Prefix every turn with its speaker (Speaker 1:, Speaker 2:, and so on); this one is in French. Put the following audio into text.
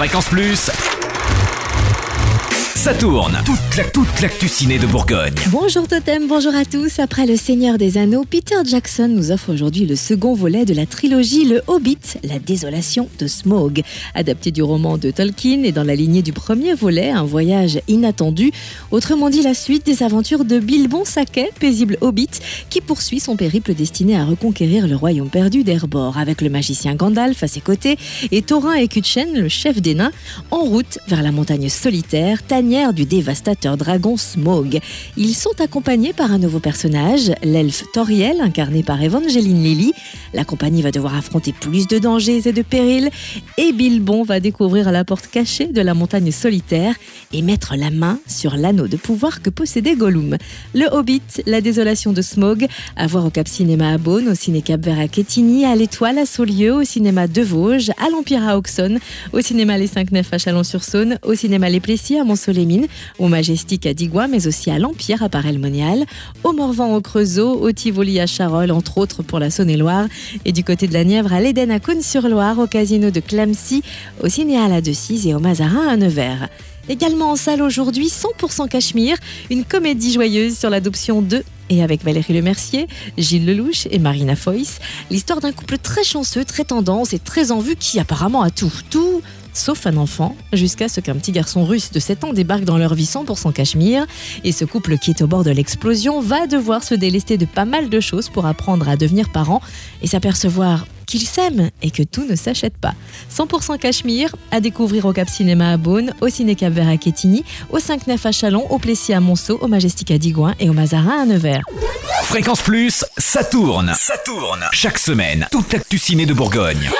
Speaker 1: Fréquence Plus. Ça tourne. Toute la toute l'actu ciné de Bourgogne.
Speaker 2: Bonjour Totem, bonjour à tous. Après Le Seigneur des Anneaux, Peter Jackson nous offre aujourd'hui le second volet de la trilogie Le Hobbit, La désolation de Smaug. Adapté du roman de Tolkien et dans la lignée du premier volet, un voyage inattendu. Autrement dit, la suite des aventures de Bilbon Saquet, paisible Hobbit, qui poursuit son périple destiné à reconquérir le royaume perdu d'Erbor avec le magicien Gandalf à ses côtés et Thorin et Kutchen, le chef des nains, en route vers la montagne solitaire, du dévastateur dragon Smog. Ils sont accompagnés par un nouveau personnage, l'elfe Toriel, incarné par Evangeline Lilly. La compagnie va devoir affronter plus de dangers et de périls, et Bilbon va découvrir la porte cachée de la montagne solitaire et mettre la main sur l'anneau de pouvoir que possédait Gollum. Le Hobbit, la désolation de Smog, à voir au Cap Cinéma à Beaune, au Ciné Cap Vert à Quetigny, à l'Étoile à Saulieu, au Cinéma de Vosges, à l'Empire à Auxonne, au Cinéma Les Cinq Nefs à Chalon-sur-Saône, au Cinéma Les Plessis à au Majestic à Digois, mais aussi à l'Empire à Paray-le-Monial, au Morvan au Creusot, au Tivoli à Charolles, entre autres pour la Saône-et-Loire, et du côté de la Nièvre à l'Éden à Cône-sur-Loire, au Casino de Clamcy, au Cinéal à Decize et au Mazarin à Nevers. Également en salle aujourd'hui, 100% Cachemire, une comédie joyeuse sur l'adoption de et avec Valérie Lemercier, Gilles Lelouch et Marina Foïs, l'histoire d'un couple très chanceux, très tendance et très en vue qui apparemment a tout, tout sauf un enfant, jusqu'à ce qu'un petit garçon russe de 7 ans débarque dans leur vie 100% Cachemire. Et ce couple qui est au bord de l'explosion va devoir se délester de pas mal de choses pour apprendre à devenir parent et s'apercevoir qu'ils s'aiment et que tout ne s'achète pas. 100% Cachemire à découvrir au Cap Cinéma à Beaune, au Ciné Cap Vert à Quetigny, au 5 9 à Chalon, au Plessis à Monceau, au Majestic à Digoin et au Mazarin à Nevers.
Speaker 1: Fréquence Plus, ça tourne. Ça tourne. Chaque semaine, toute l'actu ciné de Bourgogne.